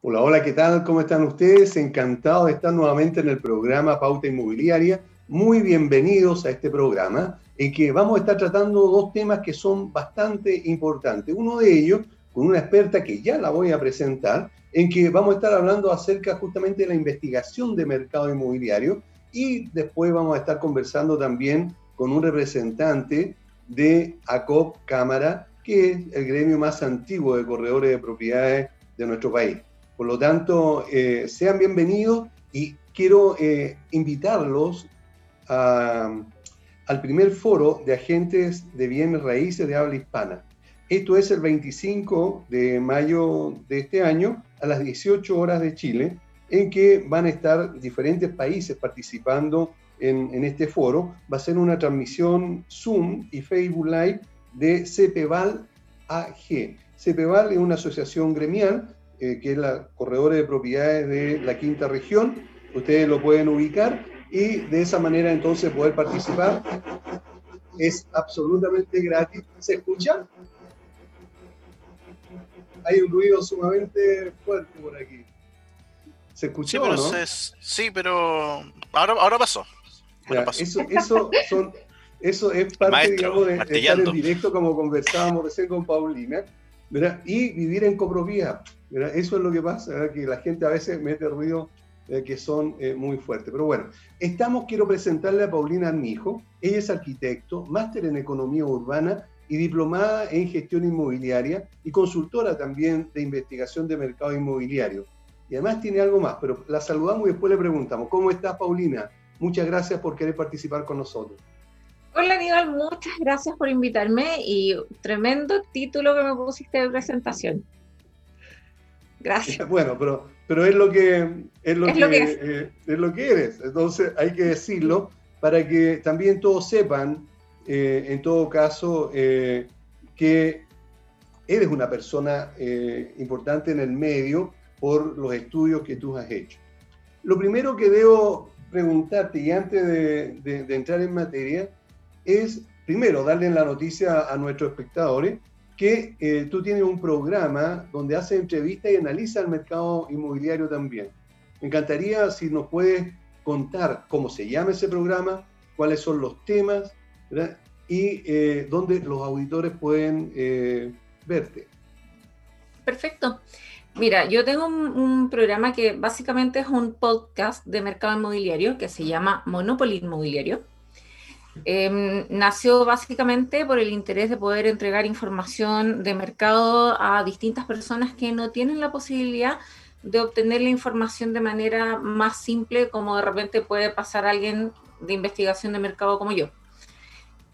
Hola, hola, ¿qué tal? ¿Cómo están ustedes? Encantado de estar nuevamente en el programa Pauta Inmobiliaria. Muy bienvenidos a este programa en que vamos a estar tratando dos temas que son bastante importantes. Uno de ellos con una experta que ya la voy a presentar, en que vamos a estar hablando acerca justamente de la investigación de mercado inmobiliario y después vamos a estar conversando también con un representante de ACOP Cámara, que es el gremio más antiguo de corredores de propiedades de nuestro país. Por lo tanto, eh, sean bienvenidos y quiero eh, invitarlos al primer foro de agentes de bienes raíces de habla hispana. Esto es el 25 de mayo de este año a las 18 horas de Chile, en que van a estar diferentes países participando en, en este foro. Va a ser una transmisión Zoom y Facebook Live de CPVAL AG. CPVAL es una asociación gremial eh, que es la corredores de propiedades de la quinta región. Ustedes lo pueden ubicar y de esa manera entonces poder participar. Es absolutamente gratis. ¿Se escucha? Hay un ruido sumamente fuerte por aquí. ¿Se escuchó? Sí, pero, ¿no? sí, pero ahora, ahora pasó. Ya, Eso, eso, son, eso es parte, Maestro, digamos, de, de estar en directo, como conversábamos recién con Paulina, y vivir en copropía. ¿verdad? Eso es lo que pasa, que la gente a veces mete ruido que son eh, muy fuertes. Pero bueno, estamos, quiero presentarle a Paulina Armijo. Ella es arquitecto, máster en economía urbana y diplomada en gestión inmobiliaria y consultora también de investigación de mercado inmobiliario. Y además tiene algo más, pero la saludamos y después le preguntamos, ¿cómo estás, Paulina? Muchas gracias por querer participar con nosotros. Hola Aníbal, muchas gracias por invitarme y tremendo título que me pusiste de presentación. Gracias. Bueno, pero, pero es lo que es lo, Es que, lo que es. eh, es lo que eres. Entonces hay que decirlo para que también todos sepan, eh, en todo caso, eh, que eres una persona eh, importante en el medio por los estudios que tú has hecho. Lo primero que debo preguntarte, y antes de, de- de entrar en materia, es, primero, darle la noticia a nuestros espectadores que eh, tú tienes un programa donde haces entrevistas y analiza el mercado inmobiliario también. Me encantaría si nos puedes contar cómo se llama ese programa, cuáles son los temas y eh, dónde los auditores pueden eh, verte. Perfecto. Mira, yo tengo un, un programa que básicamente es un podcast de mercado inmobiliario que se llama Monopoly Inmobiliario. Em, nació básicamente por el interés de poder entregar información de mercado a distintas personas que no tienen la posibilidad de obtener la información de manera más simple como de repente puede pasar alguien de investigación de mercado como yo.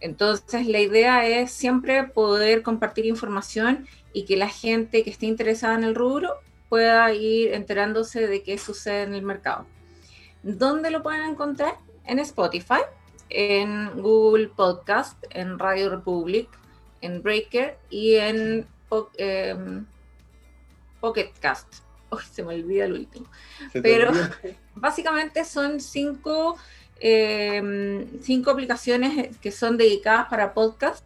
Entonces, la idea es siempre poder compartir información y que la gente que esté interesada en el rubro pueda ir enterándose de qué sucede en el mercado. ¿Dónde lo pueden encontrar? En Spotify, en Google Podcast, en Radio Republic, en Breaker y en em, Pocket Cast. Uy, se me olvida el último. ¿Se te Pero- olvida? Básicamente son cinco, eh, cinco aplicaciones que son dedicadas para podcast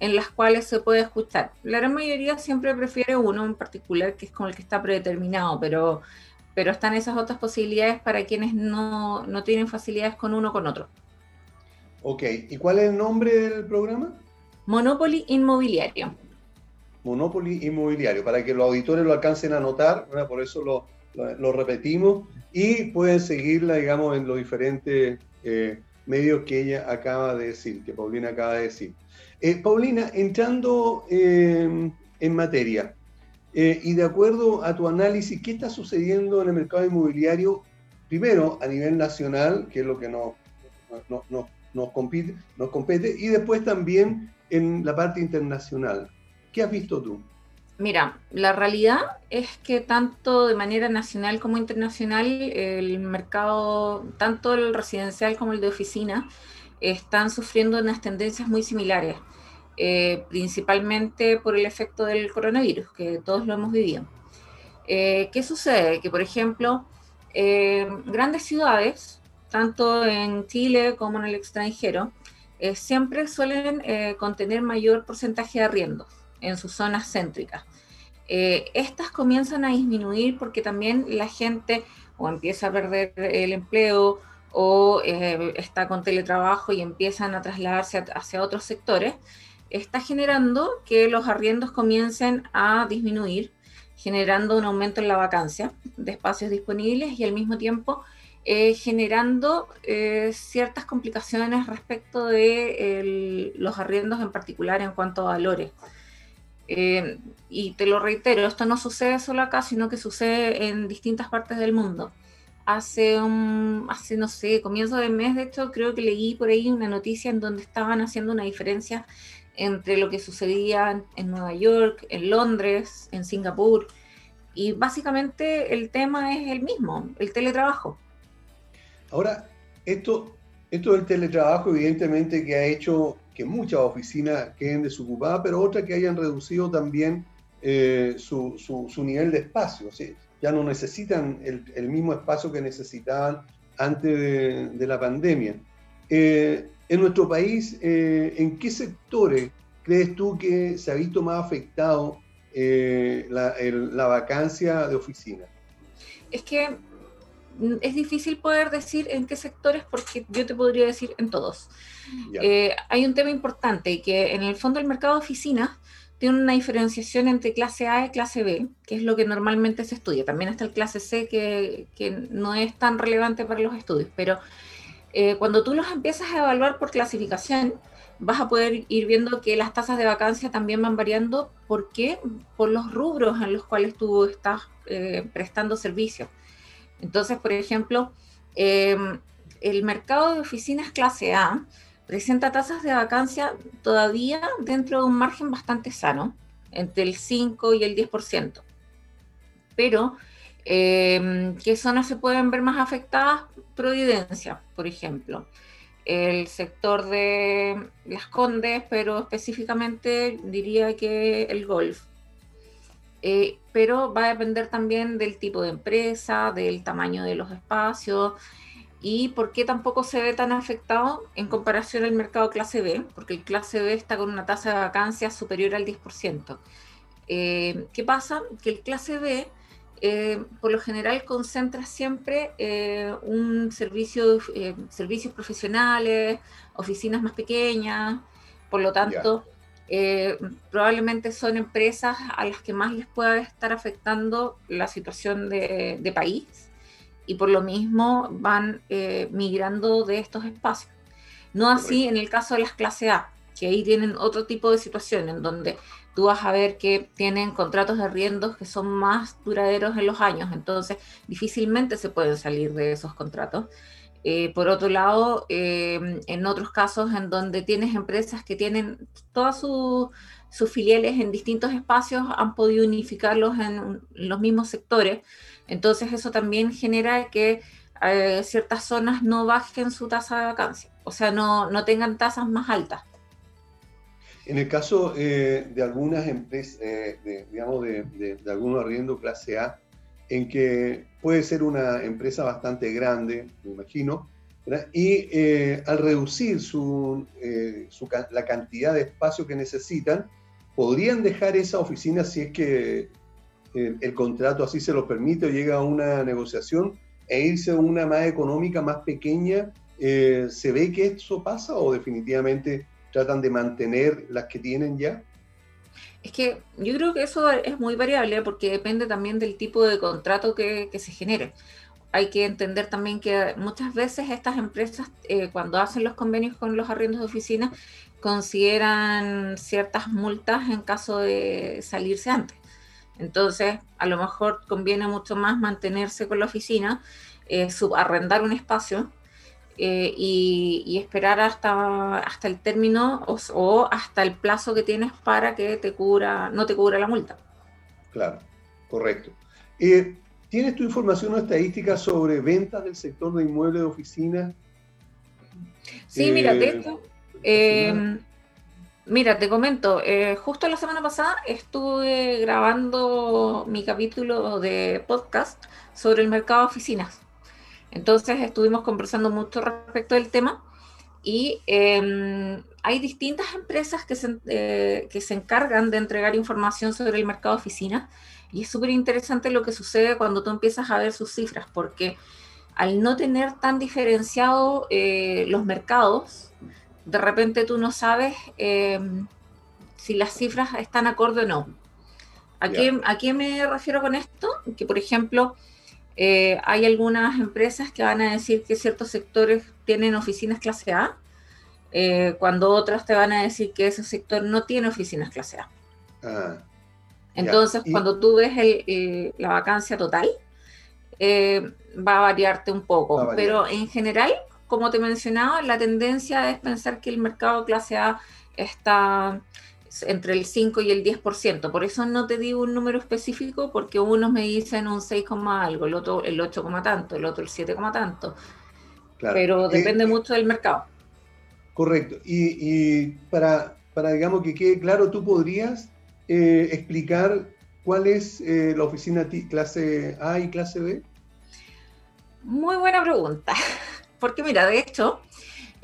en las cuales se puede escuchar. La gran mayoría siempre prefiere uno en particular, que es con el que está predeterminado, pero, pero están esas otras posibilidades para quienes no, no tienen facilidades con uno o con otro. Ok, ¿y cuál es el nombre del programa? Monopoly Inmobiliario. Monopoly Inmobiliario, para que los auditores lo alcancen a notar, ¿verdad? por eso lo, lo- lo repetimos, y pueden seguirla, digamos, en los diferentes eh, medios que ella acaba de decir, que Paulina acaba de decir. Eh, Paulina, entrando eh, en materia, y de acuerdo a tu análisis, ¿qué está sucediendo en el mercado inmobiliario? Primero, a nivel nacional, que es lo que nos, nos, nos- nos compite, nos compete, y después también en la parte internacional. ¿Qué has visto tú? Mira, la realidad es que tanto de manera nacional como internacional, el mercado, tanto el residencial como el de oficina, están sufriendo unas tendencias muy similares, eh, principalmente por el efecto del coronavirus, que todos lo hemos vivido. Eh, ¿Qué sucede? Que, por ejemplo, eh, grandes ciudades, tanto en Chile como en el extranjero, siempre suelen contener mayor porcentaje de arriendos en sus zonas céntricas. Eh, estas comienzan a disminuir porque también la gente o empieza a perder el empleo o eh, está con teletrabajo y empiezan a trasladarse hacia otros sectores, está generando que los arriendos comiencen a disminuir, generando un aumento en la vacancia de espacios disponibles y al mismo tiempo eh, generando ciertas complicaciones respecto de los arriendos en particular en cuanto a valores. Eh, y te lo reitero, esto no sucede solo acá, sino que sucede en distintas partes del mundo. Hace, un, hace, no sé, comienzo de mes, de hecho, creo que leí por ahí una noticia en donde estaban haciendo una diferencia entre lo que sucedía en Nueva York, en Londres, en Singapur. Y básicamente el tema es el mismo, el teletrabajo. Ahora, esto, esto del teletrabajo evidentemente que ha hecho que muchas oficinas queden desocupadas, pero otras que hayan reducido también eh, su, su, nivel de espacio. Ya no necesitan el, mismo espacio que necesitaban antes de, la pandemia. Eh, en nuestro país, eh, ¿en qué sectores crees tú que se ha visto más afectado la, la vacancia de oficinas? Es que es difícil poder decir en qué sectores porque yo te podría decir en todos. Eh, hay un tema importante que en el fondo el mercado de oficinas tiene una diferenciación entre clase A y clase B, que es lo que normalmente se estudia. También está el clase C que, no es tan relevante para los estudios, pero eh, cuando tú los empiezas a evaluar por clasificación, vas a poder ir viendo que las tasas de vacancia también van variando. ¿Por qué? Por los rubros en los cuales tú estás eh, prestando servicio. Entonces, por ejemplo, el mercado de oficinas clase A presenta tasas de vacancia todavía dentro de un margen bastante sano, entre el 5 y el 10%. Pero, eh, ¿qué zonas se pueden ver más afectadas? Providencia, por ejemplo. El sector de Las Condes, pero específicamente diría que el golf. Eh, pero va a depender también del tipo de empresa, del tamaño de los espacios, ¿Y por qué tampoco se ve tan afectado en comparación al mercado clase B? Porque el clase B está con una tasa de vacancia superior al 10%. Eh, ¿Qué pasa? Que el clase B, eh, por lo general, concentra siempre eh, un servicio, servicios profesionales, oficinas más pequeñas, por lo tanto, probablemente son empresas a las que más les pueda estar afectando la situación de, de país y por lo mismo van eh, migrando de estos espacios. No así en el caso de las clases A, que ahí tienen otro tipo de situación en donde tú vas a ver que tienen contratos de arriendos que son más duraderos en los años, entonces difícilmente se pueden salir de esos contratos. Eh, por otro lado, eh, en otros casos en donde tienes empresas que tienen todas sus filiales en distintos espacios, han podido unificarlos en los mismos sectores, entonces eso también genera que eh, ciertas zonas no bajen su tasa de vacancia, o sea, no, no tengan tasas más altas. En el caso de algunas empresas, digamos, de, algunos arriendo clase A, en que puede ser una empresa bastante grande, me imagino, y al reducir su, su, la cantidad de espacio que necesitan, podrían dejar esa oficina si es que el, contrato así se lo permite o llega a una negociación e irse a una más económica, más pequeña, eh, ¿se ve que eso pasa o definitivamente tratan de mantener las que tienen ya? Es que yo creo que eso es muy variable porque depende también del tipo de contrato que, se genere. Hay que entender también que muchas veces estas empresas, eh, cuando hacen los convenios con los arriendos de oficina, consideran ciertas multas en caso de salirse antes. Entonces, a lo mejor conviene mucho más mantenerse con la oficina, eh, subarrendar un espacio eh, y, esperar hasta, hasta el término o, hasta el plazo que tienes para que te cubra, no te cubra la multa. Claro, correcto. Eh, ¿Tienes tu información o estadística sobre ventas del sector de inmuebles de oficinas? Sí, mira, de eh, mira, te comento, eh, justo la semana pasada estuve grabando mi capítulo de podcast sobre el mercado de oficinas. Entonces estuvimos conversando mucho respecto del tema y em, hay distintas empresas que se, eh, que se encargan de entregar información sobre el mercado de oficinas y es súper interesante lo que sucede cuando tú empiezas a ver sus cifras, porque al no tener tan diferenciado eh, los mercados, de repente tú no sabes em, si las cifras están acorde o no. ¿A, qué, ¿A qué me refiero con esto? Que, por ejemplo, eh, hay algunas empresas que van a decir que ciertos sectores tienen oficinas clase A, eh, cuando otras te van a decir que ese sector no tiene oficinas clase A. Ah, Entonces, cuando tú ves la vacancia total, eh, va a variarte un poco, pero en general, como te mencionaba, la tendencia es pensar que el mercado clase A está entre el 5 y el 10%. Por eso no te digo un número específico, porque unos me dicen un 6, algo, el otro el 8, tanto, el otro el 7, tanto. Pero depende mucho del mercado. Correcto. Y, para, para, digamos, que quede claro, ¿tú podrías eh, explicar cuál es eh, la oficina clase A y clase B? Muy buena pregunta. Porque mira, de hecho,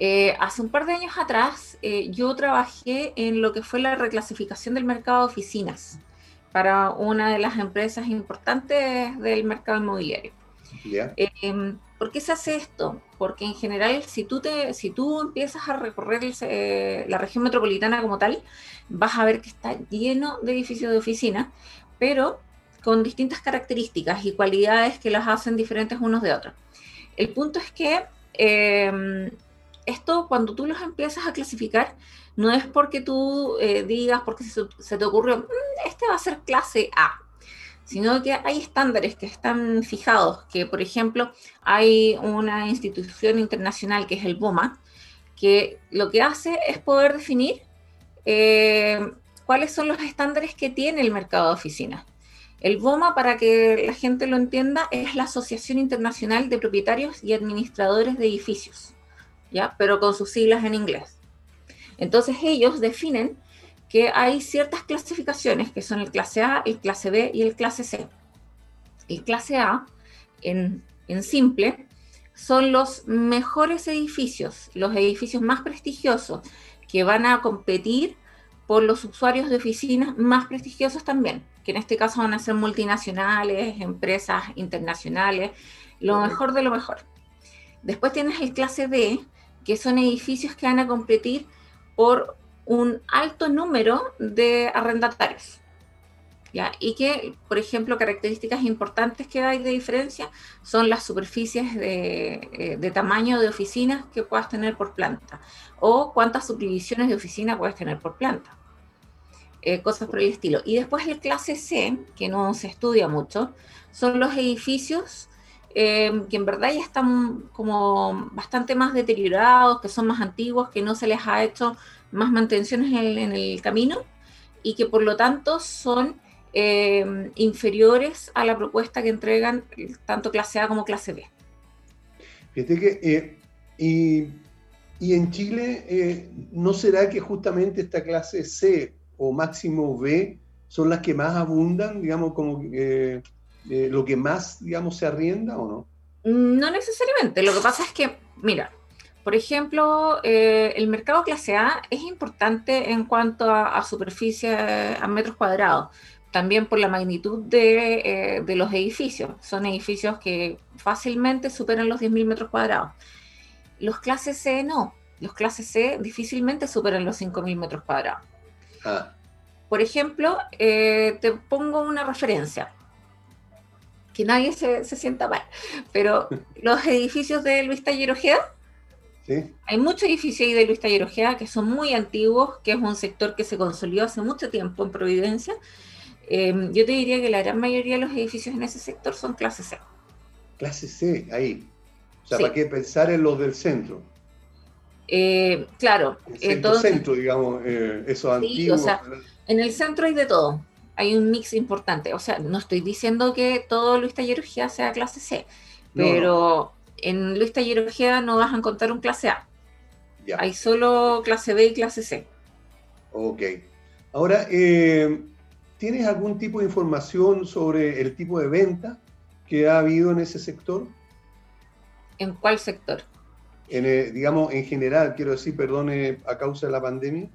eh, hace un par de años atrás eh, yo trabajé en lo que fue la reclasificación del mercado de oficinas para una de las empresas importantes del mercado inmobiliario. Em, ¿Por qué se hace esto? Porque en general, si tú, te, si tú empiezas a recorrer eh, la región metropolitana como tal, vas a ver que está lleno de edificios de oficinas, pero con distintas características y cualidades que las hacen diferentes unos de otros. El punto es que em, esto cuando tú los empiezas a clasificar, no es porque tú eh, digas, porque se, te ocurrió, mm, este va a ser clase A, sino que hay estándares que están fijados, que por ejemplo hay una institución internacional que es el BOMA, que lo que hace es poder definir eh, cuáles son los estándares que tiene el mercado de oficinas. El BOMA, para que la gente lo entienda, es la Asociación Internacional de Propietarios y Administradores de Edificios. ¿Ya? Pero con sus siglas en inglés. Entonces ellos definen que hay ciertas clasificaciones que son el clase A, el clase B y el clase C. El clase A, en, en simple, son los mejores edificios, los edificios más prestigiosos que van a competir por los usuarios de oficinas más prestigiosos también, que en este caso van a ser multinacionales, empresas internacionales, lo mejor de lo mejor. Después tienes el clase B, que son edificios que van a competir por un alto número de arrendatarios. ¿ya? Y que, por ejemplo, características importantes que hay de diferencia son las superficies de, eh, tamaño de oficinas que puedas tener por planta o cuántas subdivisiones de oficina puedes tener por planta. Eh, cosas por el estilo. Y después el clase C, que no se estudia mucho, son los edificios Em, que en verdad ya están como bastante más deteriorados, que son más antiguos, que no se les ha hecho más mantenciones en, el camino y que por lo tanto son em, inferiores a la propuesta que entregan tanto clase A como clase B. Fíjate que, eh, y, en Chile, eh, ¿no será que justamente esta clase C o máximo B son las que más abundan, digamos, como... Eh, eh, lo que más, digamos, se arrienda o no? No necesariamente. Lo que pasa es que, mira, por ejemplo, eh, el mercado clase A es importante en cuanto a, superficie, a metros cuadrados, también por la magnitud de, eh, de, los edificios. Son edificios que fácilmente superan los 10.000 metros cuadrados. Los clases C no. Los clases C difícilmente superan los 5.000 metros cuadrados. Ah. Por ejemplo, te pongo una referencia que nadie se, sienta mal, pero los edificios de Luis Taller Ojeda, hay muchos edificios ahí de Luis Taller Ojeda que son muy antiguos, que es un sector que se consolidó hace mucho tiempo en Providencia. Em, yo te diría que la gran mayoría de los edificios en ese sector son clase C. Clase C, ahí. O sea, ¿para qué pensar en los del centro? Eh, claro. El centro, centro digamos, eh, esos antiguos. en el centro hay de todo hay un mix importante. O sea, no estoy diciendo que todo Luis Tallerugía sea clase C, pero en Luis Tallerugía no vas a encontrar un clase A. Hay solo clase B y clase C. Ok. Ahora, eh, ¿tienes algún tipo de información sobre el tipo de venta que ha habido en ese sector? ¿En cuál sector? En, eh, digamos, en general, quiero decir, perdone, a causa de la pandemia.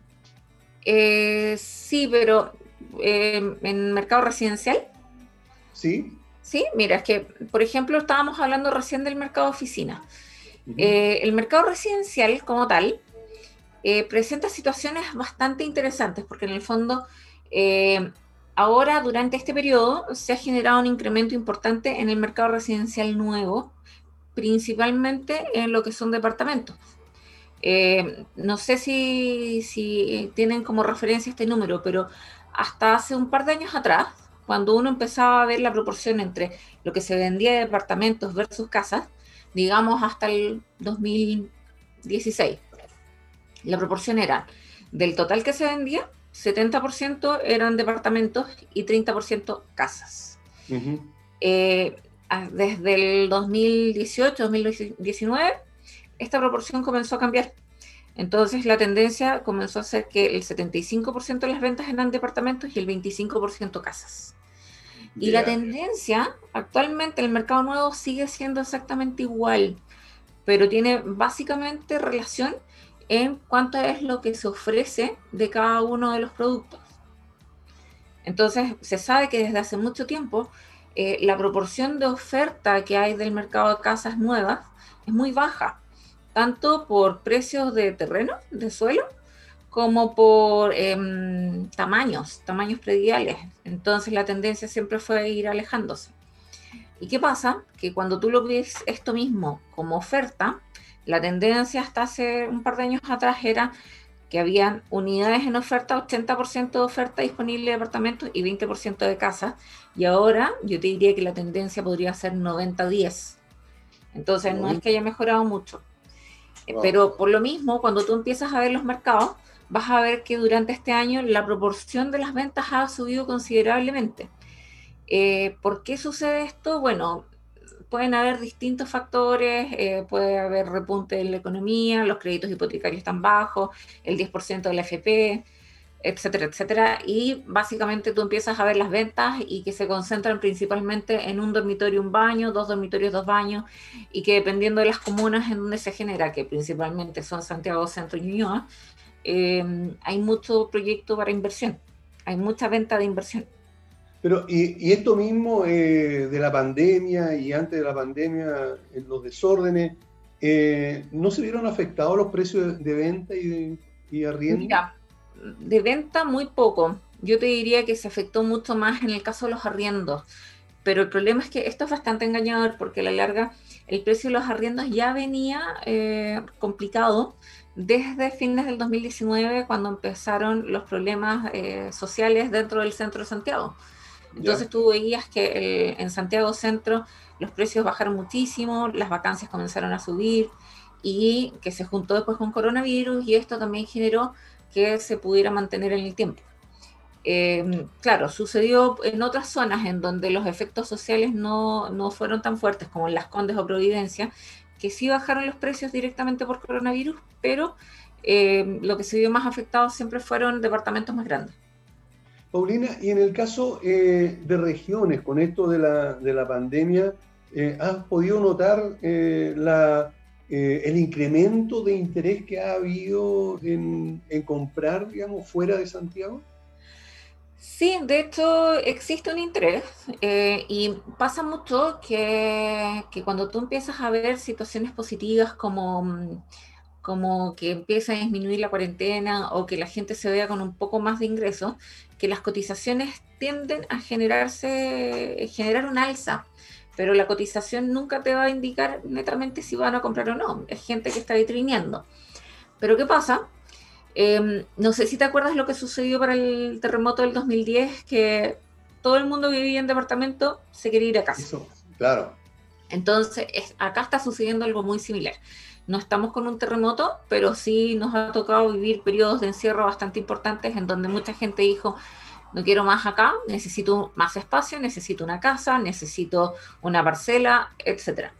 Eh, sí, pero eh, en mercado residencial. Sí. Sí, mira, es que, por ejemplo, estábamos hablando recién del mercado oficina. el mercado residencial como tal presenta situaciones bastante interesantes porque en el fondo ahora durante este periodo se ha generado un incremento importante en el mercado residencial nuevo principalmente en lo que son departamentos. Eh, no sé si, tienen como referencia este número, pero hasta hace un par de años atrás, cuando uno empezaba a ver la proporción entre lo que se vendía de departamentos versus casas, digamos hasta el 2016, la proporción era del total que se vendía, 70% eran departamentos y 30% casas desde el 2018-2019, esta proporción comenzó a cambiar. Entonces la tendencia comenzó a ser que el 75% de las ventas eran departamentos y el 25% casas. Y la tendencia actualmente en el mercado nuevo sigue siendo exactamente igual, pero tiene básicamente relación en cuánto es lo que se ofrece de cada uno de los productos. Entonces se sabe que desde hace mucho tiempo eh, la proporción de oferta que hay del mercado de casas nuevas es muy baja, tanto por precios de terreno, de suelo, como por em, tamaños, tamaños prediales. Entonces la tendencia siempre fue ir alejándose. ¿Y qué pasa? Que cuando tú lo ves esto mismo como oferta, la tendencia hasta hace un par de años atrás era que habían unidades en oferta, 80% de oferta disponible de apartamentos y 20% de casas. Y ahora yo te diría que la tendencia podría ser 90-10. Entonces no es que haya mejorado mucho. Pero por lo mismo, cuando tú empiezas a ver los mercados, vas a ver que durante este año la proporción de las ventas ha subido considerablemente. Eh, ¿Por qué sucede esto? Bueno, pueden haber distintos factores, eh, puede haber repunte en la economía, los créditos hipotecarios están bajos, el 10% de la FP, etcétera, etcétera. Y básicamente tú empiezas a ver las ventas y que se concentran principalmente en un dormitorio, un baño, dos dormitorios, dos baños, y que dependiendo de las comunas en donde se genera, que principalmente son Santiago, Centro y Ñuñoa, eh, hay mucho proyecto para inversión, hay mucha venta de inversión. Pero, y, esto mismo eh, de la pandemia y antes de la pandemia, en los desórdenes, eh, ¿no se vieron afectados los precios de, venta y, de, y arriendo? Mira, de venta muy poco. Yo te diría que se afectó mucho más en el caso de los arriendos. Pero el problema es que esto es bastante engañador porque a la larga el precio de los arriendos ya venía eh, complicado desde fines del 2019 cuando empezaron los problemas sociales dentro del centro de Santiago. Entonces tú veías que en Santiago Centro los precios bajaron muchísimo, las vacancias comenzaron a subir y que se juntó después con coronavirus y esto también generó que se pudiera mantener en el tiempo. Em, claro, sucedió en otras zonas en donde los efectos sociales no, no, fueron tan fuertes como en Las Condes o Providencia, que sí bajaron los precios directamente por coronavirus, pero em, lo que se vio más afectado siempre fueron departamentos más grandes. Paulina, y en el caso eh, de regiones, con esto de la, pandemia, eh, ¿has podido notar eh, el incremento de interés que ha habido en, comprar, digamos, fuera de Santiago? Sí, de hecho existe un interés y pasa mucho que, que, cuando tú empiezas a ver situaciones positivas como como que empieza a disminuir la cuarentena o que la gente se vea con un poco más de ingresos, que las cotizaciones tienden a generarse, generar un alza, pero la cotización nunca te va a indicar netamente si van a comprar o no, es gente que está vitrineando. Pero ¿qué pasa? Em, no sé si te acuerdas lo que sucedió para el terremoto del 2010, que todo el mundo que vivía en departamento se quería ir a casa. claro. Entonces, acá está sucediendo algo muy similar no estamos con un terremoto, pero sí nos ha tocado vivir periodos de encierro bastante importantes en donde mucha gente dijo, no quiero más acá, necesito más espacio, necesito una casa, necesito una parcela, etc.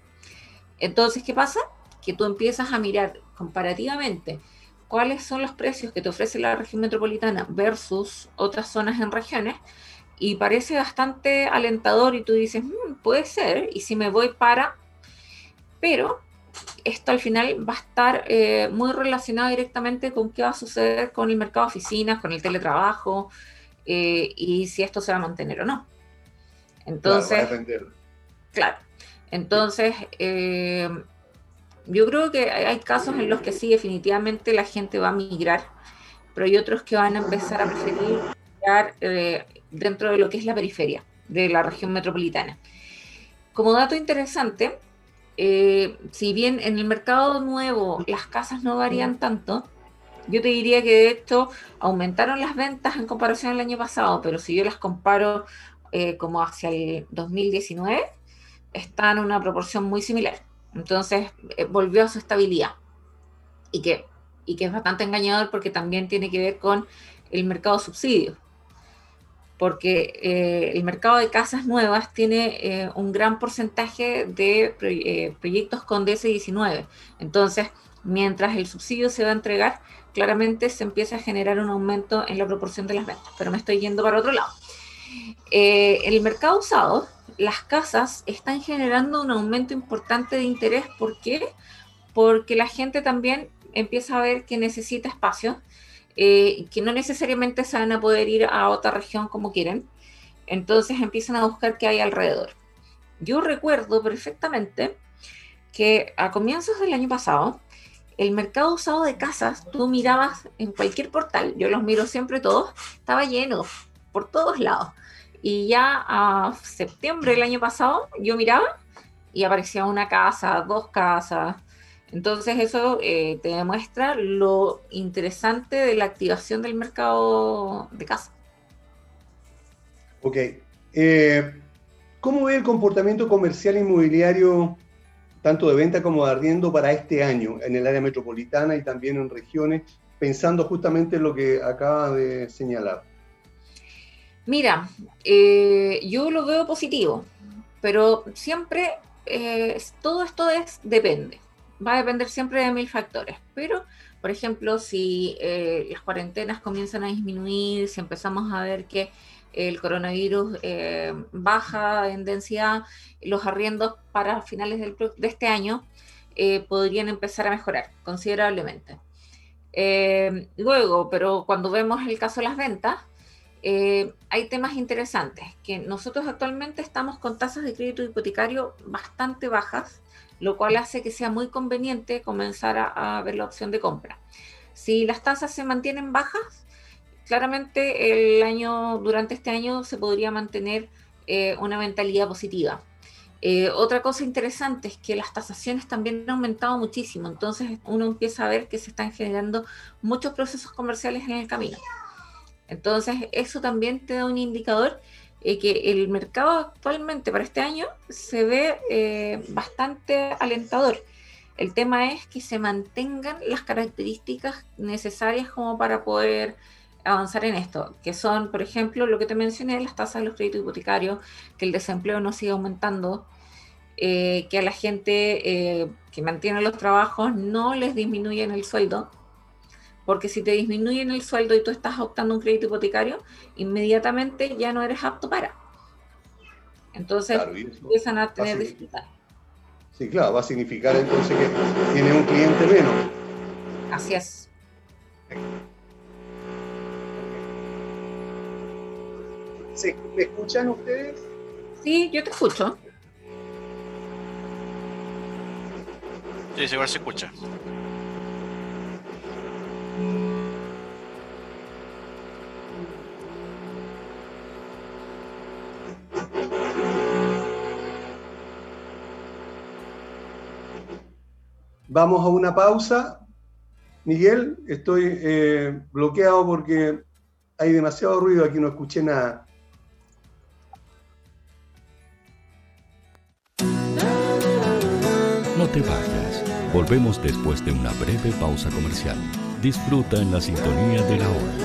Entonces, ¿qué pasa? Que tú empiezas a mirar comparativamente cuáles son los precios que te ofrece la región metropolitana versus otras zonas en regiones y parece bastante alentador y tú dices, mm, puede ser, y si me voy para, pero esto al final va a estar eh, muy relacionado directamente con qué va a suceder con el mercado de oficinas, con el teletrabajo eh, y si esto se va a mantener o no. Entonces, claro, entonces eh, yo creo que hay casos en los que sí, definitivamente la gente va a migrar, pero hay otros que van a empezar a preferir migrar dentro de lo que es la periferia de la región metropolitana. Como dato interesante, eh, si bien en el mercado nuevo las casas no varían tanto, yo te diría que de hecho aumentaron las ventas en comparación al año pasado, pero si yo las comparo eh, como hacia el 2019, están en una proporción muy similar. Entonces eh, volvió a su estabilidad y que, y que es bastante engañador porque también tiene que ver con el mercado subsidio porque eh, el mercado de casas nuevas tiene un gran porcentaje de proyectos con DS19. Entonces, mientras el subsidio se va a entregar, claramente se empieza a generar un aumento en la proporción de las ventas. Pero me estoy yendo para otro lado. en el mercado usado, las casas están generando un aumento importante de interés. ¿Por qué? Porque la gente también empieza a ver que necesita espacio eh, que no necesariamente se van a poder ir a otra región como quieren. Entonces empiezan a buscar qué hay alrededor. Yo recuerdo perfectamente que a comienzos del año pasado, el mercado usado de casas, tú mirabas en cualquier portal, yo los miro siempre todos, estaba lleno por todos lados. Y ya a septiembre del año pasado, yo miraba y aparecía una casa, dos casas, entonces eso eh, te demuestra lo interesante de la activación del mercado de casa. Ok. Eh, ¿Cómo ve el comportamiento comercial inmobiliario, tanto de venta como de arriendo, para este año en el área metropolitana y también en regiones, pensando justamente en lo que acaba de señalar? Mira, eh, yo lo veo positivo, pero siempre todo esto es depende va a depender siempre de mil factores, pero por ejemplo, si eh, las cuarentenas comienzan a disminuir, si empezamos a ver que el coronavirus eh, baja en densidad, los arriendos para finales de este año eh, podrían empezar a mejorar considerablemente. luego, pero cuando vemos el caso de las ventas, hay temas interesantes, que nosotros actualmente estamos con tasas de crédito hipotecario bastante bajas, lo cual hace que sea muy conveniente comenzar a, ver la opción de compra. Si las tasas se mantienen bajas, claramente el año, durante este año se podría mantener eh, una mentalidad positiva. Eh, otra cosa interesante es que las tasaciones también han aumentado muchísimo, entonces uno empieza a ver que se están generando muchos procesos comerciales en el camino. Entonces eso también te da un indicador eh, que el mercado actualmente para este año se ve eh, bastante alentador. El tema es que se mantengan las características necesarias como para poder avanzar en esto, que son, por ejemplo, lo que te mencioné, las tasas de los créditos hipotecarios, que el desempleo no siga aumentando, eh, que a la gente que mantiene los trabajos no les disminuyen el sueldo, porque si te disminuyen el sueldo y tú estás optando un crédito hipotecario, inmediatamente ya no eres apto para. Entonces empiezan a tener dificultades. Sí, claro, va a significar entonces que tiene un cliente menos. Así es. ¿Me escuchan ustedes? Sí, yo te escucho. Sí, igual se escucha. Vamos a una pausa. Miguel, estoy eh, bloqueado porque hay demasiado ruido aquí, no escuché nada. Te vayas. Volvemos después de una breve pausa comercial. Disfruta en la sintonía de la hora.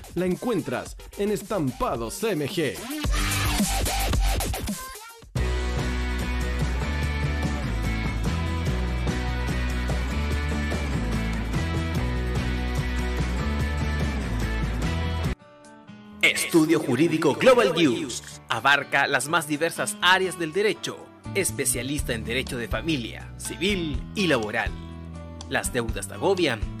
la encuentras en Estampados MG. Estudio Jurídico Global News abarca las más diversas áreas del derecho, especialista en derecho de familia, civil y laboral. Las deudas te agobian.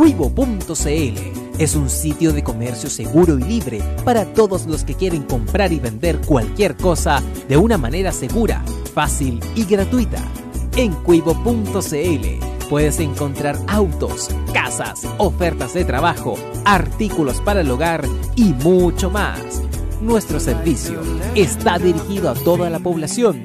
Cuivo.cl es un sitio de comercio seguro y libre para todos los que quieren comprar y vender cualquier cosa de una manera segura, fácil y gratuita. En cuivo.cl puedes encontrar autos, casas, ofertas de trabajo, artículos para el hogar y mucho más. Nuestro servicio está dirigido a toda la población,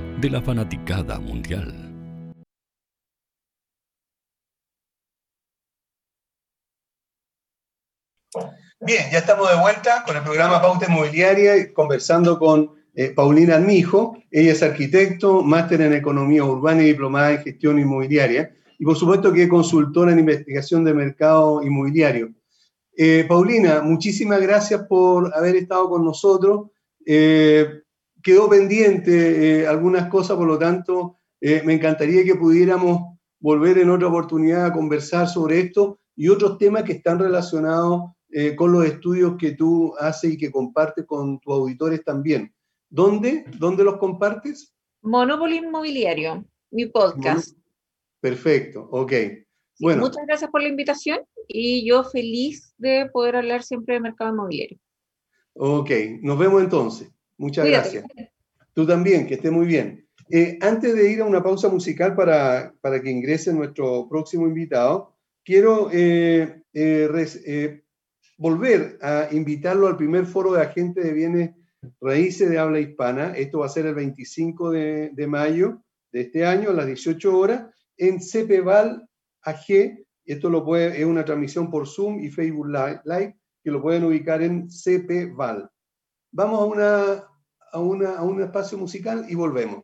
de la fanaticada mundial. Bien, ya estamos de vuelta con el programa Pauta Inmobiliaria, conversando con eh, Paulina Armijo. Ella es arquitecto, máster en Economía Urbana y diplomada en Gestión Inmobiliaria. Y por supuesto que es consultora en investigación de mercado inmobiliario. Eh, Paulina, muchísimas gracias por haber estado con nosotros. Eh, quedó pendiente algunas cosas, por lo tanto, me encantaría que pudiéramos volver en otra oportunidad a conversar sobre esto y otros temas que están relacionados con los estudios que tú haces y que compartes con tus auditores también. ¿Dónde? ¿Dónde los compartes? Monopoly Inmobiliario, mi podcast. Perfecto, ok. Bueno. Muchas gracias por la invitación y yo feliz de poder hablar siempre de mercado inmobiliario. Ok, nos vemos entonces. Muchas gracias. Tú también, que esté muy bien. Eh, antes de ir a una pausa musical para, para, que ingrese nuestro próximo invitado, quiero eh, eh, volver a invitarlo al primer foro de agentes de bienes Raíces de Habla Hispana. Esto va a ser el 25 de, mayo de este año a las 18 horas en CPVAL AG. Esto lo puede, es una transmisión por Zoom y Facebook Live que lo pueden ubicar en CPVAL. Vamos a, una, a, una, a un espacio musical y volvemos.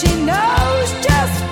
she knows just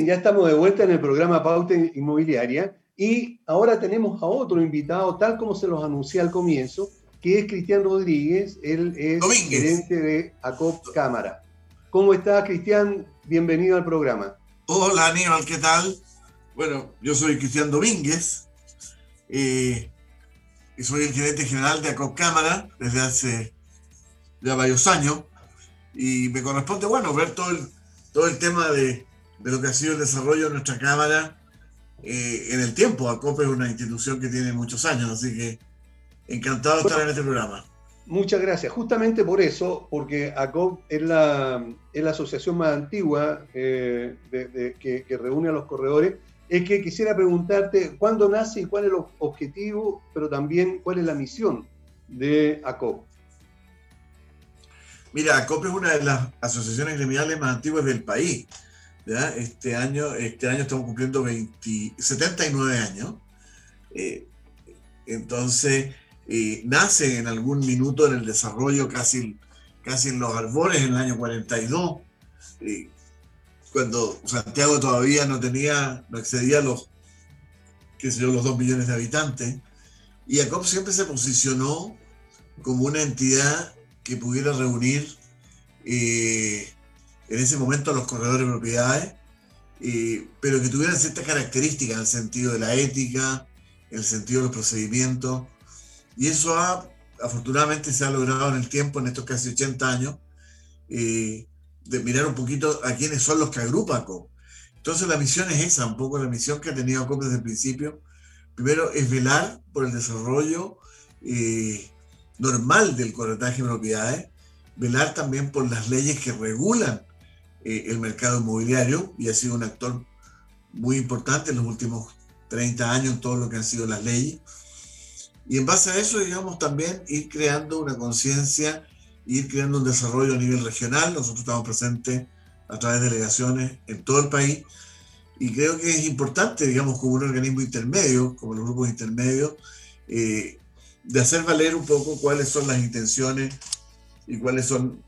Bien, ya estamos de vuelta en el programa Pauta Inmobiliaria y ahora tenemos a otro invitado, tal como se los anuncié al comienzo, que es Cristian Rodríguez, él es gerente de ACOP Cámara. ¿Cómo estás, Cristian? Bienvenido al programa. Hola, Aníbal, ¿qué tal? Bueno, yo soy Cristian Domínguez eh, y soy el gerente general de ACOP Cámara desde hace ya varios años y me corresponde, bueno, ver todo el, todo el tema de de lo que ha sido el desarrollo de nuestra Cámara eh, en el tiempo. ACOP es una institución que tiene muchos años, así que encantado de estar en este programa. Muchas gracias. Justamente por eso, porque ACOP es la, es la asociación más antigua eh, que, que, reúne a los corredores, es que quisiera preguntarte cuándo nace y cuál es el objetivo, pero también cuál es la misión de ACOP. Mira, ACOP es una de las asociaciones gremiales más antiguas del país. Este, año, este año estamos cumpliendo 79 años. Eh, entonces, eh, nace en algún minuto en el desarrollo, casi, casi en los arbores, en el año 42, eh, cuando Santiago todavía no tenía, no excedía los, qué sé los 2 millones de habitantes. Y ACOP siempre se posicionó como una entidad que pudiera reunir en ese momento los corredores de propiedades, pero que tuvieran ciertas características en el sentido de la ética, en el sentido de los procedimientos. Y eso ha, afortunadamente se ha logrado en el tiempo, en estos casi 80 años, de mirar un poquito a quiénes son los que agrupan COP. Entonces la misión es esa, un poco la misión que ha tenido COP desde el principio. Primero es velar por el desarrollo eh, normal del corretaje de propiedades, velar también por las leyes que regulan eh, el mercado inmobiliario y ha sido un actor muy importante en los últimos 30 años en todo lo que han sido las leyes. Y en base a eso, digamos, también ir creando una conciencia, ir creando un desarrollo a nivel regional. Nosotros estamos presentes a través de delegaciones en todo el país y creo que es importante, digamos, como un organismo intermedio, como los grupos intermedios, eh, de hacer valer un poco cuáles son las intenciones y cuáles son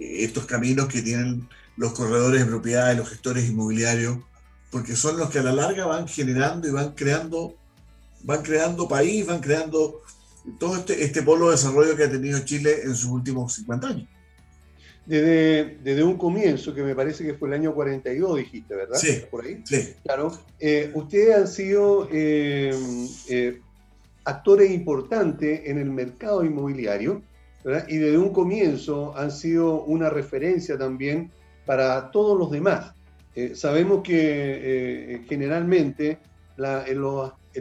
eh, estos caminos que tienen los corredores de propiedades, los gestores inmobiliarios, porque son los que a la larga van generando y van creando, van creando país, van creando todo este, este polo de desarrollo que ha tenido Chile en sus últimos 50 años. Desde, desde, un comienzo, que me parece que fue el año 42, dijiste, ¿verdad? Sí. ¿Por ahí? Sí. Claro. Eh, ustedes han sido eh, eh, actores importantes en el mercado inmobiliario, ¿verdad? Y desde un comienzo han sido una referencia también para todos los demás. Eh, sabemos que eh, generalmente en,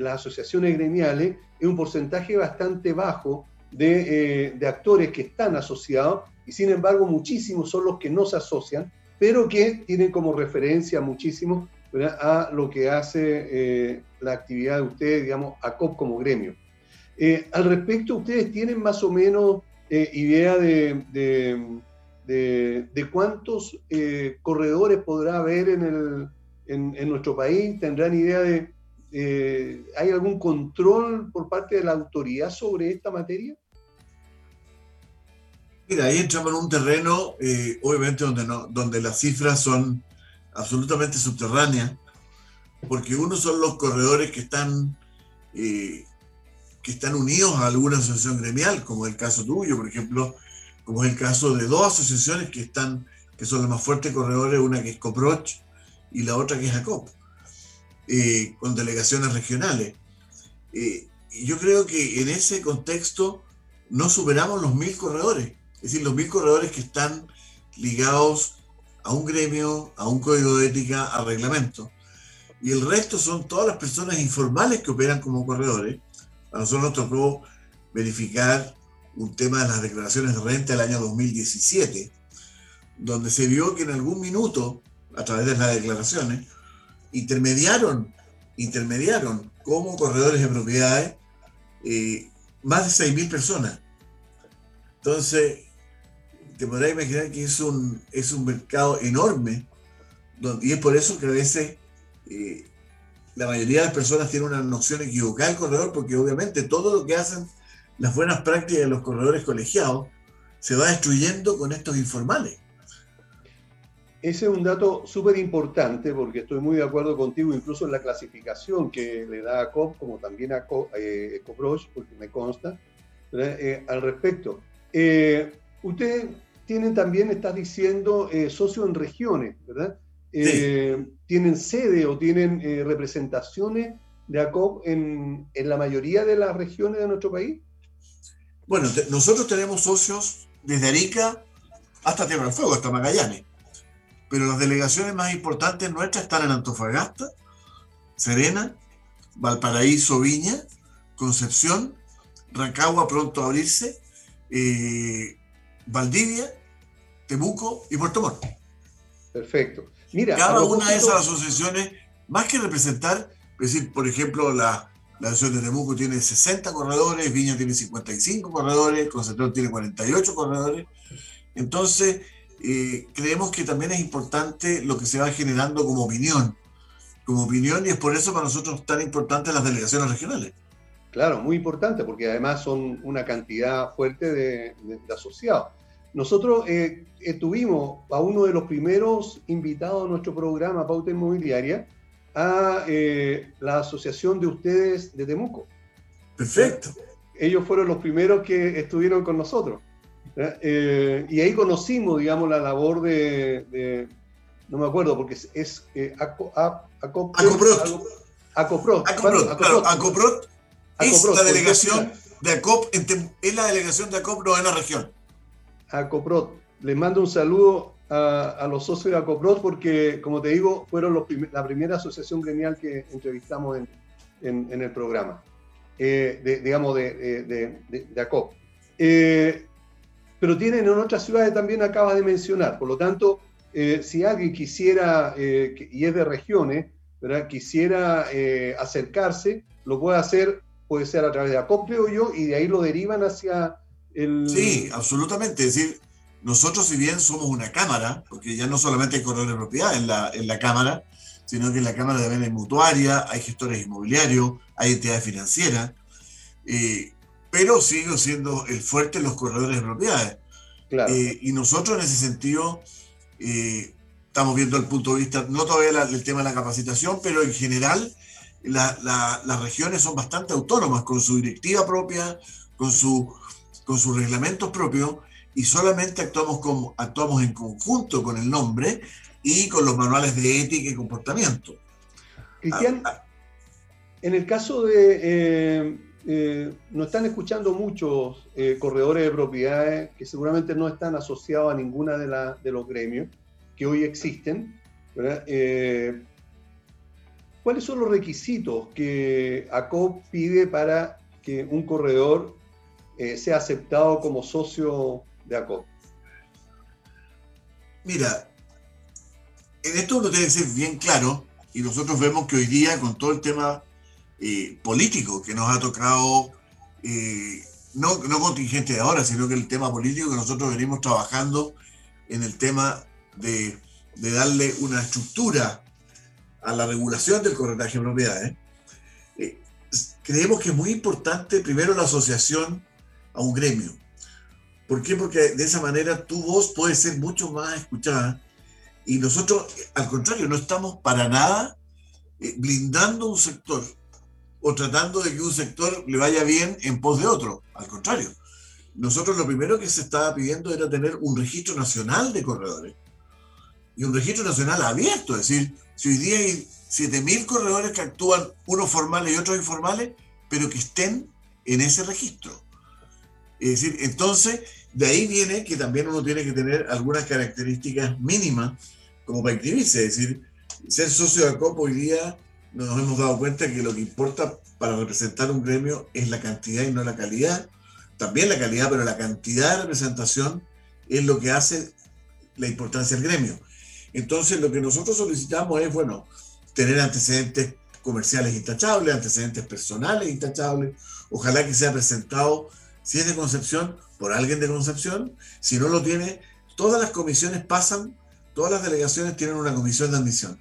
las asociaciones gremiales es un porcentaje bastante bajo de, eh, actores que están asociados y sin embargo muchísimos son los que no se asocian, pero que tienen como referencia muchísimo a lo que hace la actividad de ustedes, digamos, a COP como gremio. al respecto, ¿ustedes tienen más o menos idea de de, cuántos eh, corredores podrá haber en, el, en, nuestro país, tendrán idea de, eh, ¿hay algún control por parte de la autoridad sobre esta materia? Mira, ahí entramos en un terreno, eh, obviamente, donde, no, donde las cifras son absolutamente subterráneas, porque uno son los corredores que están, que están unidos a alguna asociación gremial, como el caso tuyo, por ejemplo, como es el caso de dos asociaciones que están, que son las más fuertes corredores, una que es Coproch y la otra que es ACOP, eh, con delegaciones regionales. Eh, yo creo que en ese contexto no superamos los mil corredores, es decir, los mil corredores que están ligados a un gremio, a un código de ética, a reglamento. Y el resto son todas las personas informales que operan como corredores. A nosotros nos tocó verificar un tema de las declaraciones de renta del año 2017, donde se vio que en algún minuto, a través de las declaraciones, intermediaron, intermediaron como corredores de propiedades eh, más de 6.000 personas. Entonces, te podrás imaginar que es un, es un mercado enorme, y es por eso que a veces eh, la mayoría de las personas tienen una noción equivocada del corredor, porque obviamente todo lo que hacen las buenas prácticas de los corredores colegiados se va destruyendo con estos informales. ese es un dato súper importante porque estoy muy de acuerdo contigo, incluso en la clasificación que le da a COP, como también a eh, porque me consta, eh, al respecto. Eh, ustedes tienen también, estás diciendo, eh, socio en regiones, ¿verdad? ¿Tienen sede o tienen representaciones de ACOP en, en, la mayoría de las regiones de nuestro país? Bueno, nosotros tenemos socios desde Arica hasta Tierra del Fuego, hasta Magallanes pero las delegaciones más importantes nuestras están en Antofagasta, Serena, Valparaíso, Viña, Concepción, Rancagua pronto a abrirse, eh, Valdivia, Temuco y Puerto Montt. Perfecto. Mira, Cada una de esas asociaciones, más que representar, es decir, por ejemplo, la, la asociación de Temuco tiene 60 corredores, Viña tiene 55 corredores, Concepción tiene 48 corredores. Entonces, eh, creemos que también es importante lo que se va generando como opinión, como opinión, y es por eso para nosotros tan importantes las delegaciones regionales. Claro, muy importante, porque además son una cantidad fuerte de, asociados. Nosotros eh, tuvimos a uno de los primeros invitados a nuestro programa Pauta Inmobiliaria, a eh, la asociación de ustedes de Temuco. Perfecto. Ellos fueron los primeros que estuvieron con nosotros. Eh, y ahí conocimos, digamos, la labor de, no me acuerdo, porque es, es eh, Acoprot. Acoprot, Acoprot, es la delegación de ACOP, es la delegación de ACOP, no en la región. Acoprot. Les mando un saludo a, los socios de Acoprot porque, como te digo, fueron la primera asociación gremial que entrevistamos en, en, el programa, eh, digamos, de, de, de ACOP. Eh, pero tienen en otras ciudades también acabas de mencionar. Por lo tanto, eh, si alguien quisiera, y es de regiones, quisiera acercarse, lo puede hacer, puede ser a través de acopleo yo, y de ahí lo derivan hacia el... Sí, absolutamente. Es decir, nosotros si bien somos una cámara, porque ya no solamente hay corredores de propiedad en la, en la cámara, sino que en la cámara también hay mutuaria, hay gestores inmobiliarios, hay entidades financieras, pero sigue siendo el fuerte en los corredores de propiedades. Eh, y nosotros en ese sentido eh, estamos viendo el punto de vista, no todavía el tema de la capacitación, pero en general las regiones son bastante autónomas con su directiva propia, con, su, con sus reglamentos propios y solamente actuamos, actuamos en conjunto con el nombre y con los manuales de ética y comportamiento. Cristian, ah, ah. en el caso de, eh, eh, nos están escuchando muchos eh, corredores de propiedades que seguramente no están asociados a ninguna de, de los gremios que hoy existen. ¿Cuáles son los requisitos que ACOP pide para que un corredor sea aceptado como socio de ACOP? Mira, en esto uno tiene que ser bien claro y nosotros vemos que hoy día con todo el tema eh, político que nos ha tocado, eh, no, no contingente de ahora, sino que el tema político que nosotros venimos trabajando en el tema de, de darle una estructura a la regulación del corretaje de propiedades. Eh, creemos que es muy importante primero la asociación a un gremio. ¿Por qué? Porque de esa manera tu voz puede ser mucho más escuchada y nosotros, al contrario, no estamos para nada blindando un sector o tratando de que un sector le vaya bien en pos de otro. Al contrario, nosotros lo primero que se estaba pidiendo era tener un registro nacional de corredores. Y un registro nacional abierto, es decir, si hoy día hay 7.000 corredores que actúan, unos formales y otros informales, pero que estén en ese registro. Es decir, entonces, de ahí viene que también uno tiene que tener algunas características mínimas como para inscribirse. Es decir, ser socio de ACOP hoy día nos hemos dado cuenta que lo que importa para representar un gremio es la cantidad y no la calidad. También la calidad, pero la cantidad de representación es lo que hace la importancia del gremio. Entonces, lo que nosotros solicitamos es, bueno, tener antecedentes comerciales intachables, antecedentes personales intachables. Ojalá que sea presentado, si es de Concepción, por alguien de Concepción. Si no lo tiene, todas las comisiones pasan, todas las delegaciones tienen una comisión de admisión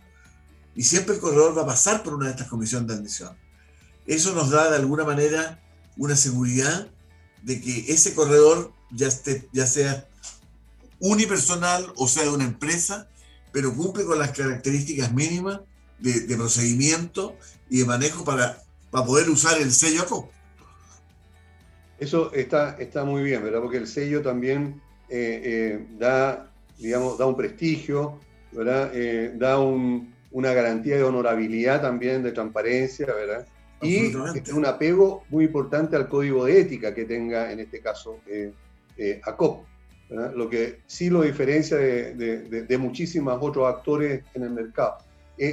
y siempre el corredor va a pasar por una de estas comisiones de admisión. Eso nos da de alguna manera una seguridad de que ese corredor, ya, esté, ya sea unipersonal o sea de una empresa, pero cumple con las características mínimas de, procedimiento y de manejo para, para poder usar el sello ACOP. Eso está, está muy bien, ¿verdad? Porque el sello también eh, eh, da, digamos, da un prestigio, ¿verdad? Eh, da una garantía de honorabilidad también, de transparencia, ¿verdad? Y es un apego muy importante al código de ética que tenga, en este caso, ACOP. Lo que sí lo diferencia de, de, muchísimos otros actores en el mercado.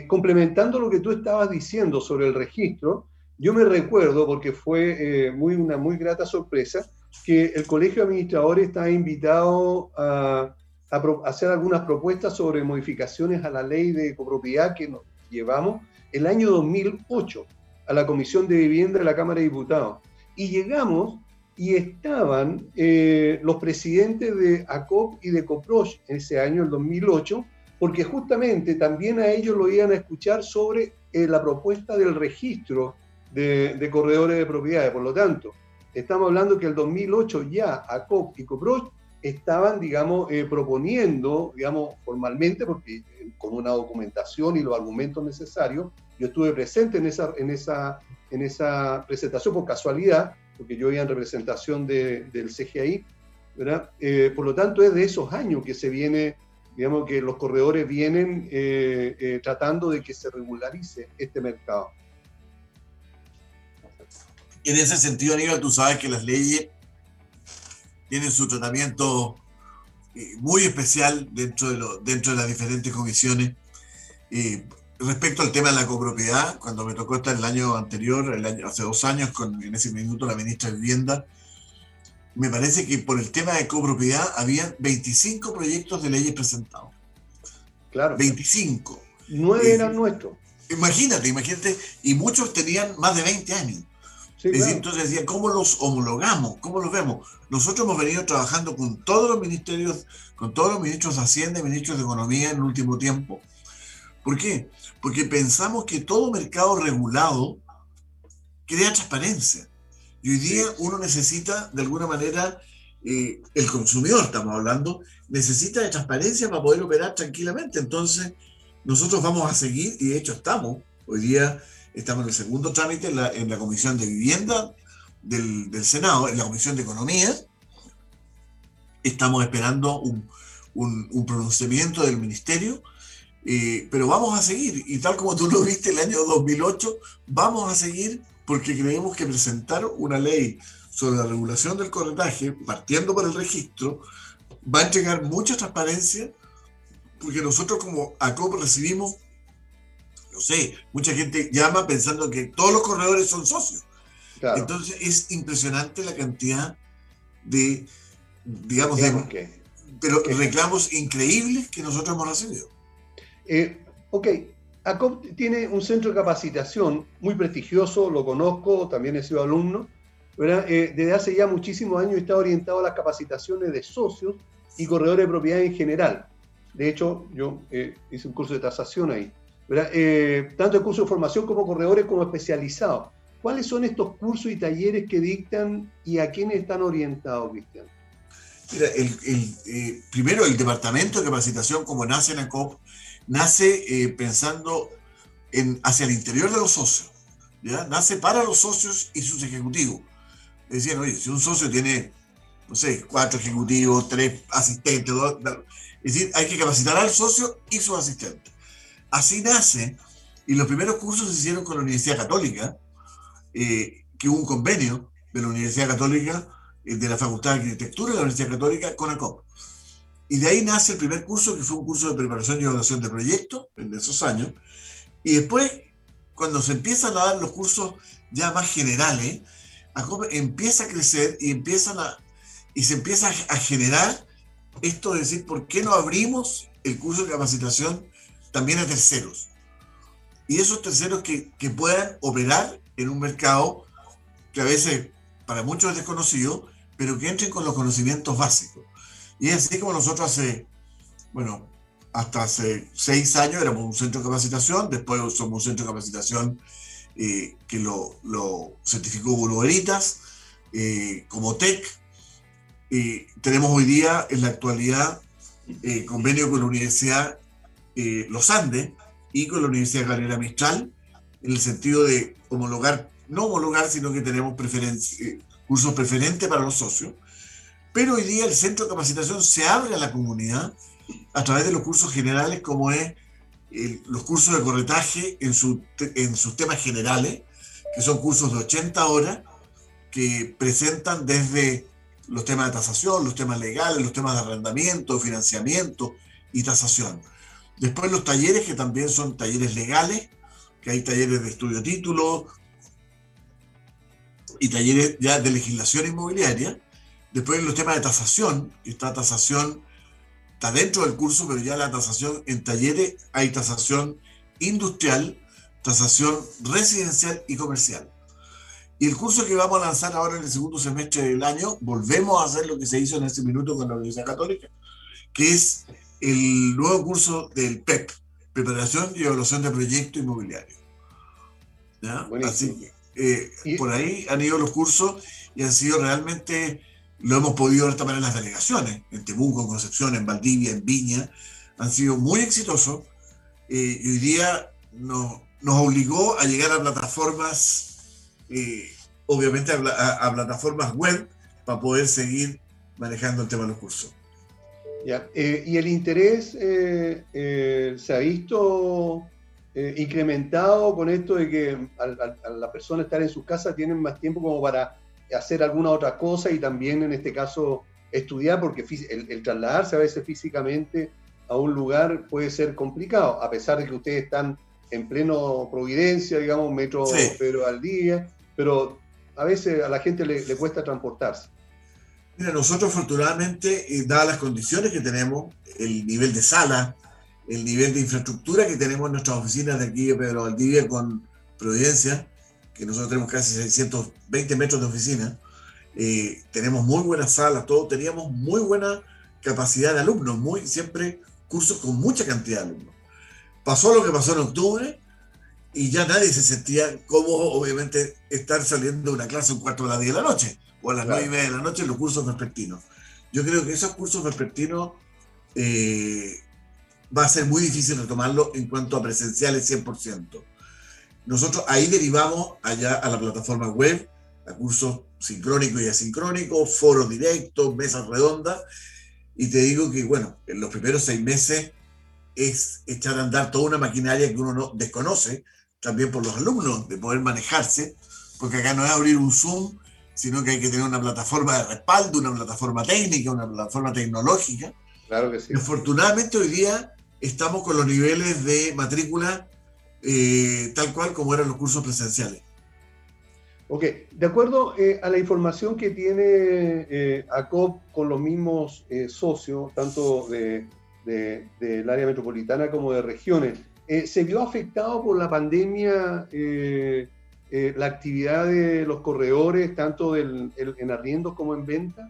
complementando lo que tú estabas diciendo sobre el registro, yo me recuerdo, porque fue eh, muy, una muy grata sorpresa, que el Colegio de Administradores está invitado a, hacer algunas propuestas sobre modificaciones a la ley de copropiedad que nos llevamos el año 2008 a la Comisión de Vivienda de la Cámara de Diputados. Y llegamos y estaban eh, los presidentes de ACOP y de COPROCH ese año, el 2008, porque justamente también a ellos lo iban a escuchar sobre eh, la propuesta del registro de, corredores de propiedades. Por lo tanto, estamos hablando que el 2008 ya ACOP y estaban, digamos, eh, proponiendo, digamos, formalmente, porque eh, con una documentación y los argumentos necesarios, yo estuve presente en esa, en esa, en esa presentación por casualidad, porque yo iba en representación del CGI, ¿verdad? Eh, por lo tanto, es de esos años que se viene, digamos, que los corredores vienen tratando de que se regularice este mercado. En ese sentido, Aníbal, tú sabes que las leyes tienen su tratamiento eh, muy especial dentro de, lo, dentro de las diferentes comisiones. Eh, respecto al tema de la copropiedad, cuando me tocó estar el año anterior, el año, hace dos años, con en ese minuto la ministra de Vivienda, me parece que por el tema de copropiedad había 25 proyectos de leyes presentados. Claro. 25. Nueve eran nuestros. Imagínate, imagínate, y muchos tenían más de 20 años. Entonces decía, ¿cómo los homologamos? ¿Cómo los vemos? Nosotros hemos venido trabajando con todos los ministerios, con todos los ministros de Hacienda y ministros de Economía en el último tiempo. ¿Por qué? Porque pensamos que todo mercado regulado crea transparencia. Y hoy día uno necesita, de alguna manera, eh, el consumidor, estamos hablando, necesita de transparencia para poder operar tranquilamente. Entonces, nosotros vamos a seguir, y de hecho estamos, hoy día Estamos en el segundo trámite en la, en la Comisión de Vivienda del, del, Senado, en la Comisión de Economía. Estamos esperando un, un, pronunciamiento del Ministerio, eh, pero vamos a seguir. Y tal como tú lo viste el año 2008, vamos a seguir porque creemos que presentar una ley sobre la regulación del corretaje, partiendo por el registro, va a entregar mucha transparencia, porque nosotros como ACOP recibimos no sé, mucha gente llama pensando que todos los corredores son socios. Entonces es impresionante la cantidad de, digamos, de, pero reclamos increíbles que nosotros hemos recibido. Eh, ok, ACOP tiene un centro de capacitación muy prestigioso, lo conozco, también he sido alumno, eh, desde hace ya muchísimos años está orientado a las capacitaciones de socios y corredores de propiedad en general. De hecho, yo eh, hice un curso de tasación ahí. Eh, tanto el curso de formación como corredores como especializados. ¿Cuáles son estos cursos y talleres que dictan y a quiénes están orientados, Cristian? Mira, el, eh, primero el Departamento de Capacitación, como nace en ACOP, nace eh, pensando en, hacia el interior de los socios. ¿ya? Nace para los socios y sus ejecutivos. Decían, oye, si un socio tiene, no sé, cuatro ejecutivos, tres asistentes, es decir, hay que capacitar al socio y sus asistentes. Así nace, y los primeros cursos se hicieron con la Universidad Católica, eh, que hubo un convenio de la Universidad Católica, eh, de la Facultad de Arquitectura de la Universidad Católica con ACOP. Y de ahí nace el primer curso, que fue un curso de preparación y evaluación de proyectos en esos años. Y después, cuando se empiezan a dar los cursos ya más generales, ACOP empieza a crecer y, empiezan a, y se empieza a generar esto de decir, ¿por qué no abrimos el curso de capacitación también a terceros. Y esos terceros que, que puedan operar en un mercado que a veces para muchos es desconocido, pero que entren con los conocimientos básicos. Y es así como nosotros hace, bueno, hasta hace seis años éramos un centro de capacitación, después somos un centro de capacitación eh, que lo, lo, certificó Bulberitas eh, como TEC. Y tenemos hoy día, en la actualidad, eh, convenio con la Universidad eh, los Andes y con la Universidad Gabriela Mistral, en el sentido de homologar, no homologar, sino que tenemos eh, cursos preferentes para los socios. Pero hoy día el centro de capacitación se abre a la comunidad a través de los cursos generales, como es los cursos de corretaje en, su, en sus temas generales, que son cursos de 80 horas, que presentan desde los temas de tasación, los temas legales, los temas de arrendamiento, financiamiento y tasación. Después los talleres, que también son talleres legales, que hay talleres de estudio título y talleres ya de legislación inmobiliaria. Después los temas de tasación, está tasación, está dentro del curso, pero ya la tasación en talleres hay tasación industrial, tasación residencial y comercial. Y el curso que vamos a lanzar ahora en el segundo semestre del año, volvemos a hacer lo que se hizo en ese minuto con la Universidad Católica, que es el nuevo curso del PEP, Preparación y Evaluación de Proyecto Inmobiliario. Así que eh, por ahí han ido los cursos y han sido realmente, lo hemos podido ver también en las delegaciones, en Temuco, en Concepción, en Valdivia, en Viña, han sido muy exitosos eh, y hoy día nos, nos obligó a llegar a plataformas obviamente a, plataformas web para poder seguir manejando el tema de los cursos. Eh, ¿Y el interés eh, eh, se ha visto incrementado con esto de que a, la persona estar en sus casas tienen más tiempo como para hacer alguna otra cosa y también en este caso estudiar, porque el, trasladarse a veces físicamente a un lugar puede ser complicado, a pesar de que ustedes están en pleno Providencia, digamos, metro pero al día, pero a veces a la gente le, cuesta transportarse. Mira, nosotros afortunadamente, eh, dadas las condiciones que tenemos, el nivel de sala, el nivel de infraestructura que tenemos en nuestras oficinas de aquí de Pedro Valdivia con Providencia, que nosotros tenemos casi 620 metros de oficina, eh, tenemos muy buenas salas, todos teníamos muy buena capacidad de alumnos, muy, siempre cursos con mucha cantidad de alumnos. Pasó lo que pasó en octubre, y ya nadie se sentía cómodo, obviamente, estar saliendo de una clase un cuarto de las 10 de la noche o a las nueve y media de la noche los cursos vespertinos. Yo creo que esos cursos vespertinos eh, va a ser muy difícil retomarlo en cuanto a presenciales 100%. Nosotros ahí derivamos allá a la plataforma web, a cursos sincrónicos y asincrónicos, foros directos, mesas redondas, y te digo que, bueno, en los primeros seis meses es echar a andar toda una maquinaria que uno no desconoce, también por los alumnos, de poder manejarse, porque acá no es abrir un Zoom, sino que hay que tener una plataforma de respaldo, una plataforma técnica, una plataforma tecnológica. Claro que sí. afortunadamente hoy día estamos con los niveles de matrícula eh, tal cual como eran los cursos presenciales. Ok, de acuerdo eh, a la información que tiene eh, ACOP con los mismos socios, tanto del área metropolitana como de regiones, ¿Se vio afectado por la pandemia eh, la actividad de los corredores, tanto en arriendos como en venta?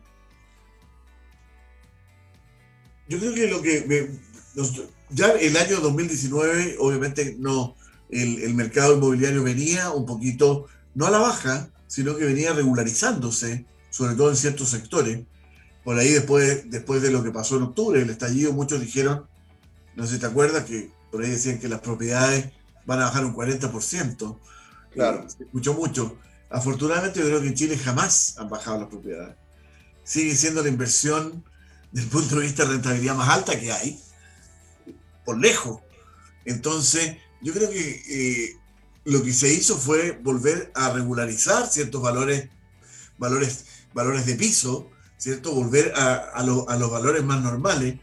Yo creo que lo que ya el año 2019, obviamente no, el, mercado inmobiliario venía un poquito, no a la baja, sino que venía regularizándose, sobre todo en ciertos sectores. Por ahí después, después de lo que pasó en octubre, el estallido, muchos dijeron, no sé si te acuerdas, que por ahí decían que las propiedades van a bajar un 40%. Claro. Se escuchó mucho. Afortunadamente yo creo que en Chile jamás han bajado las propiedades. Sigue siendo la inversión desde el punto de vista de rentabilidad más alta que hay, por lejos. Entonces, yo creo que eh, lo que se hizo fue volver a regularizar ciertos valores, valores, valores de piso, ¿cierto? Volver a los valores más normales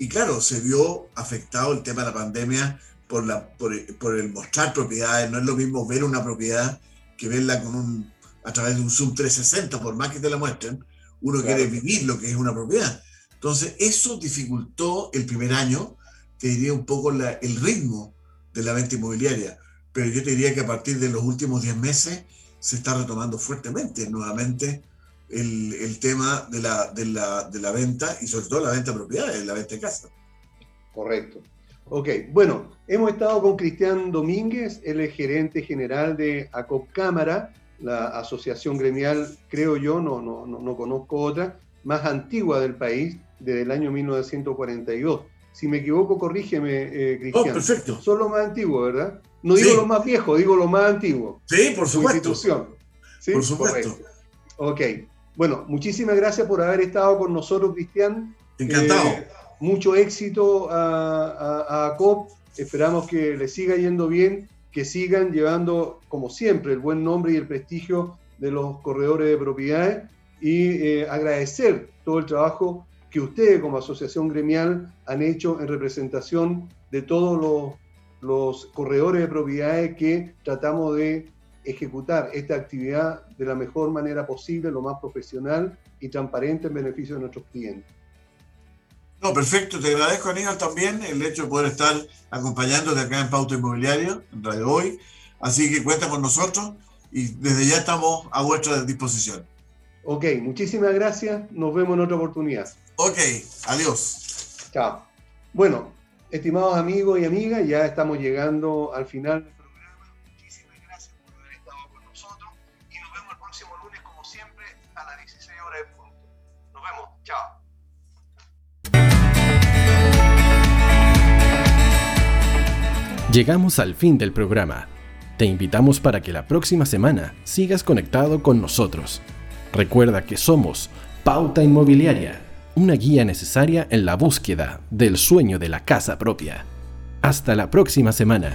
y claro, se vio afectado el tema de la pandemia por, la, por, el mostrar propiedades. No es lo mismo ver una propiedad que verla con un, a través de un Zoom 360, por más que te la muestren. Uno quiere vivir lo que es una propiedad. Entonces, eso dificultó el primer año, te diría un poco el ritmo de la venta inmobiliaria. Pero yo te diría que a partir de los últimos 10 meses se está retomando fuertemente nuevamente el, tema de la, de, la, de la, venta y sobre todo la venta de propiedades, la venta de casa. Correcto. Ok, bueno, hemos estado con Cristian Domínguez, él es gerente general de ACOP Cámara, la asociación gremial, creo yo, no, no, no, no conozco otra, más antigua del país, desde el año 1942. Si me equivoco, corrígeme, eh, Oh, Cristian. perfecto. Son los más antiguos, ¿verdad? No digo Sí. los más viejos, digo los más antiguos. Sí, por Su supuesto. institución. ¿Sí? Por supuesto. Correcto. Ok. Bueno, muchísimas gracias por haber estado con nosotros, Cristian. Encantado. Eh, mucho éxito a, a, COP. Esperamos que le siga yendo bien, que sigan llevando, como siempre, el buen nombre y el prestigio de los corredores de propiedades y eh, agradecer todo el trabajo que ustedes como asociación gremial han hecho en representación de todos los, los corredores de propiedades que tratamos de ejecutar esta actividad de la mejor manera posible, lo más profesional y transparente en beneficio de nuestros clientes. No, perfecto. Te agradezco, Aníbal, también el hecho de poder estar acompañándote acá en Pauta Inmobiliario, en Radio Hoy. Así que cuenta con nosotros y desde ya estamos a vuestra disposición. Ok, muchísimas gracias. Nos vemos en otra oportunidad. Ok, adiós. Chao. Bueno, estimados amigos y amigas, ya estamos llegando al final Llegamos al fin del programa. Te invitamos para que la próxima semana sigas conectado con nosotros. Recuerda que somos Pauta Inmobiliaria, una guía necesaria en la búsqueda del sueño de la casa propia. Hasta la próxima semana.